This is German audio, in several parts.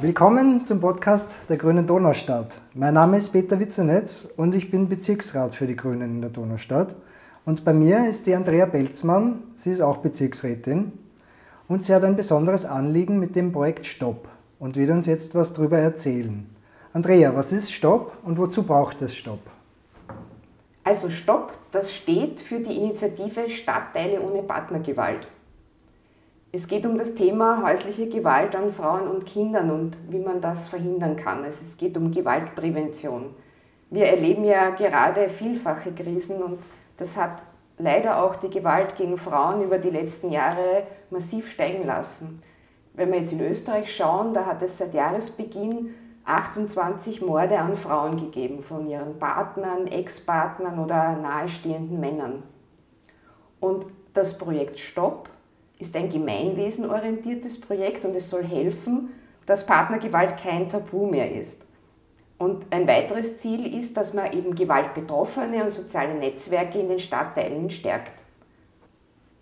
Willkommen zum Podcast der Grünen Donaustadt. Mein Name ist Peter Witzenetz und ich bin Bezirksrat für die Grünen in der Donaustadt. Und bei mir ist die Andrea Belzmann, sie ist auch Bezirksrätin und sie hat ein besonderes Anliegen mit dem Projekt Stopp und wird uns jetzt was darüber erzählen. Andrea, was ist Stopp und wozu braucht es Stopp? Also Stopp, das steht für die Initiative Stadtteile ohne Partnergewalt. Es geht um das Thema häusliche Gewalt an Frauen und Kindern und wie man das verhindern kann. Also es geht um Gewaltprävention. Wir erleben ja gerade vielfache Krisen und das hat leider auch die Gewalt gegen Frauen über die letzten Jahre massiv steigen lassen. Wenn wir jetzt in Österreich schauen, da hat es seit Jahresbeginn 28 Morde an Frauen gegeben von ihren Partnern, Ex-Partnern oder nahestehenden Männern. Und das Projekt Stopp ist ein gemeinwesenorientiertes Projekt und es soll helfen, dass Partnergewalt kein Tabu mehr ist. Und ein weiteres Ziel ist, dass man eben Gewaltbetroffene und soziale Netzwerke in den Stadtteilen stärkt.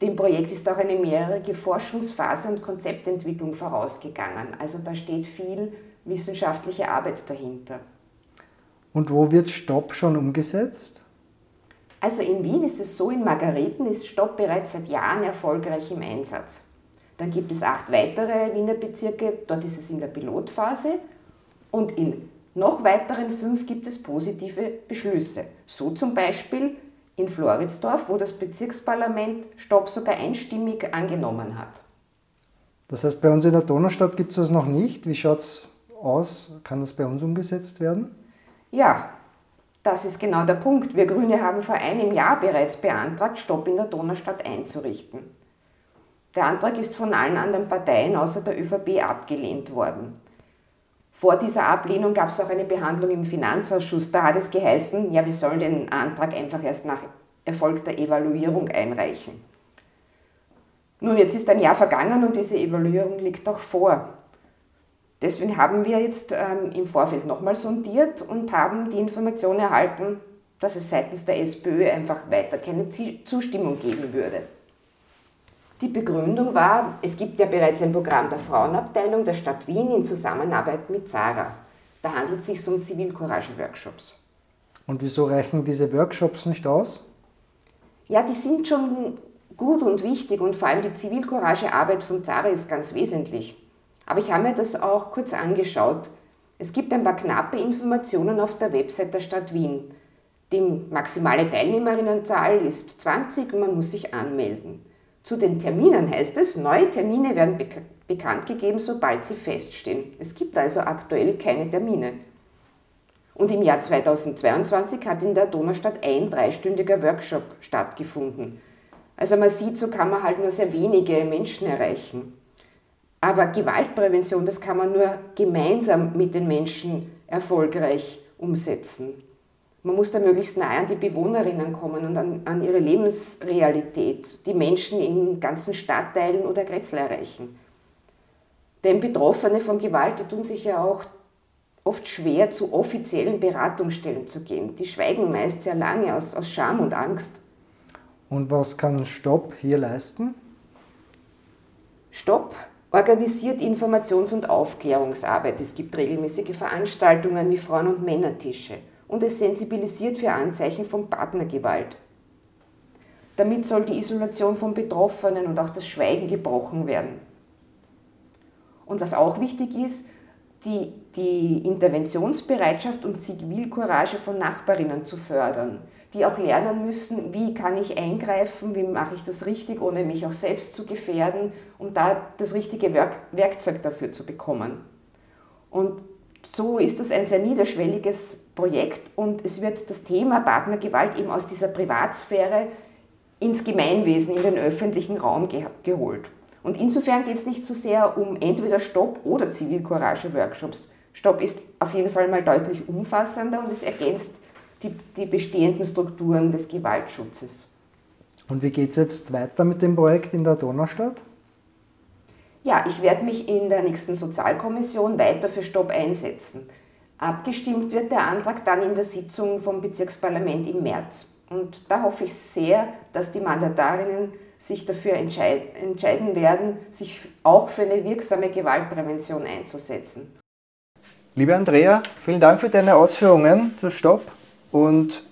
Dem Projekt ist auch eine mehrjährige Forschungsphase und Konzeptentwicklung vorausgegangen. Also da steht viel wissenschaftliche Arbeit dahinter. Und wo wird Stopp schon umgesetzt? Also in Wien ist es so, in Margareten ist Stopp bereits seit Jahren erfolgreich im Einsatz. Dann gibt es acht weitere Wiener Bezirke, dort ist es in der Pilotphase. Und in noch weiteren fünf gibt es positive Beschlüsse. So zum Beispiel in Floridsdorf, wo das Bezirksparlament Stopp sogar einstimmig angenommen hat. Das heißt, bei uns in der Donaustadt gibt es das noch nicht. Wie schaut es aus? Kann das bei uns umgesetzt werden? Ja, das ist genau der Punkt. Wir Grüne haben vor einem Jahr bereits beantragt, Stopp in der Donaustadt einzurichten. Der Antrag ist von allen anderen Parteien außer der ÖVP abgelehnt worden. Vor dieser Ablehnung gab es auch eine Behandlung im Finanzausschuss. Da hat es geheißen, ja, wir sollen den Antrag einfach erst nach erfolgter Evaluierung einreichen. Nun, jetzt ist ein Jahr vergangen und diese Evaluierung liegt auch vor. Deswegen haben wir jetzt ähm, im Vorfeld nochmal sondiert und haben die Information erhalten, dass es seitens der SPÖ einfach weiter keine Zustimmung geben würde. Die Begründung war, es gibt ja bereits ein Programm der Frauenabteilung der Stadt Wien in Zusammenarbeit mit Zara. Da handelt es sich um Zivilcourage-Workshops. Und wieso reichen diese Workshops nicht aus? Ja, die sind schon gut und wichtig und vor allem die Zivilcourage-Arbeit von Zara ist ganz wesentlich. Aber ich habe mir das auch kurz angeschaut. Es gibt ein paar knappe Informationen auf der Website der Stadt Wien. Die maximale Teilnehmerinnenzahl ist 20 und man muss sich anmelden. Zu den Terminen heißt es, neue Termine werden bek bekannt gegeben, sobald sie feststehen. Es gibt also aktuell keine Termine. Und im Jahr 2022 hat in der Donaustadt ein dreistündiger Workshop stattgefunden. Also man sieht, so kann man halt nur sehr wenige Menschen erreichen. Aber Gewaltprävention, das kann man nur gemeinsam mit den Menschen erfolgreich umsetzen. Man muss da möglichst nahe an die Bewohnerinnen kommen und an, an ihre Lebensrealität, die Menschen in ganzen Stadtteilen oder Grätzl erreichen. Denn Betroffene von Gewalt, die tun sich ja auch oft schwer, zu offiziellen Beratungsstellen zu gehen. Die schweigen meist sehr lange aus, aus Scham und Angst. Und was kann Stopp hier leisten? Stopp organisiert Informations- und Aufklärungsarbeit. Es gibt regelmäßige Veranstaltungen wie Frauen- und Männertische und es sensibilisiert für Anzeichen von Partnergewalt. Damit soll die Isolation von Betroffenen und auch das Schweigen gebrochen werden. Und was auch wichtig ist, die, die Interventionsbereitschaft und Zivilcourage von Nachbarinnen zu fördern die auch lernen müssen, wie kann ich eingreifen, wie mache ich das richtig, ohne mich auch selbst zu gefährden, um da das richtige Werk Werkzeug dafür zu bekommen. Und so ist das ein sehr niederschwelliges Projekt und es wird das Thema Partnergewalt eben aus dieser Privatsphäre ins Gemeinwesen, in den öffentlichen Raum ge geholt. Und insofern geht es nicht so sehr um entweder Stopp oder Zivilcourage-Workshops. Stopp ist auf jeden Fall mal deutlich umfassender und es ergänzt die, die bestehenden Strukturen des Gewaltschutzes. Und wie geht es jetzt weiter mit dem Projekt in der Donaustadt? Ja, ich werde mich in der nächsten Sozialkommission weiter für Stopp einsetzen. Abgestimmt wird der Antrag dann in der Sitzung vom Bezirksparlament im März. Und da hoffe ich sehr, dass die Mandatarinnen sich dafür entscheiden werden, sich auch für eine wirksame Gewaltprävention einzusetzen. Liebe Andrea, vielen Dank für deine Ausführungen zu Stopp und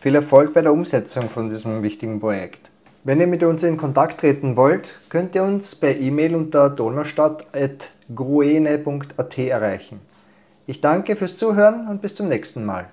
viel Erfolg bei der Umsetzung von diesem wichtigen Projekt. Wenn ihr mit uns in Kontakt treten wollt, könnt ihr uns per E-Mail unter donaustadt.gruene.at erreichen. Ich danke fürs Zuhören und bis zum nächsten Mal.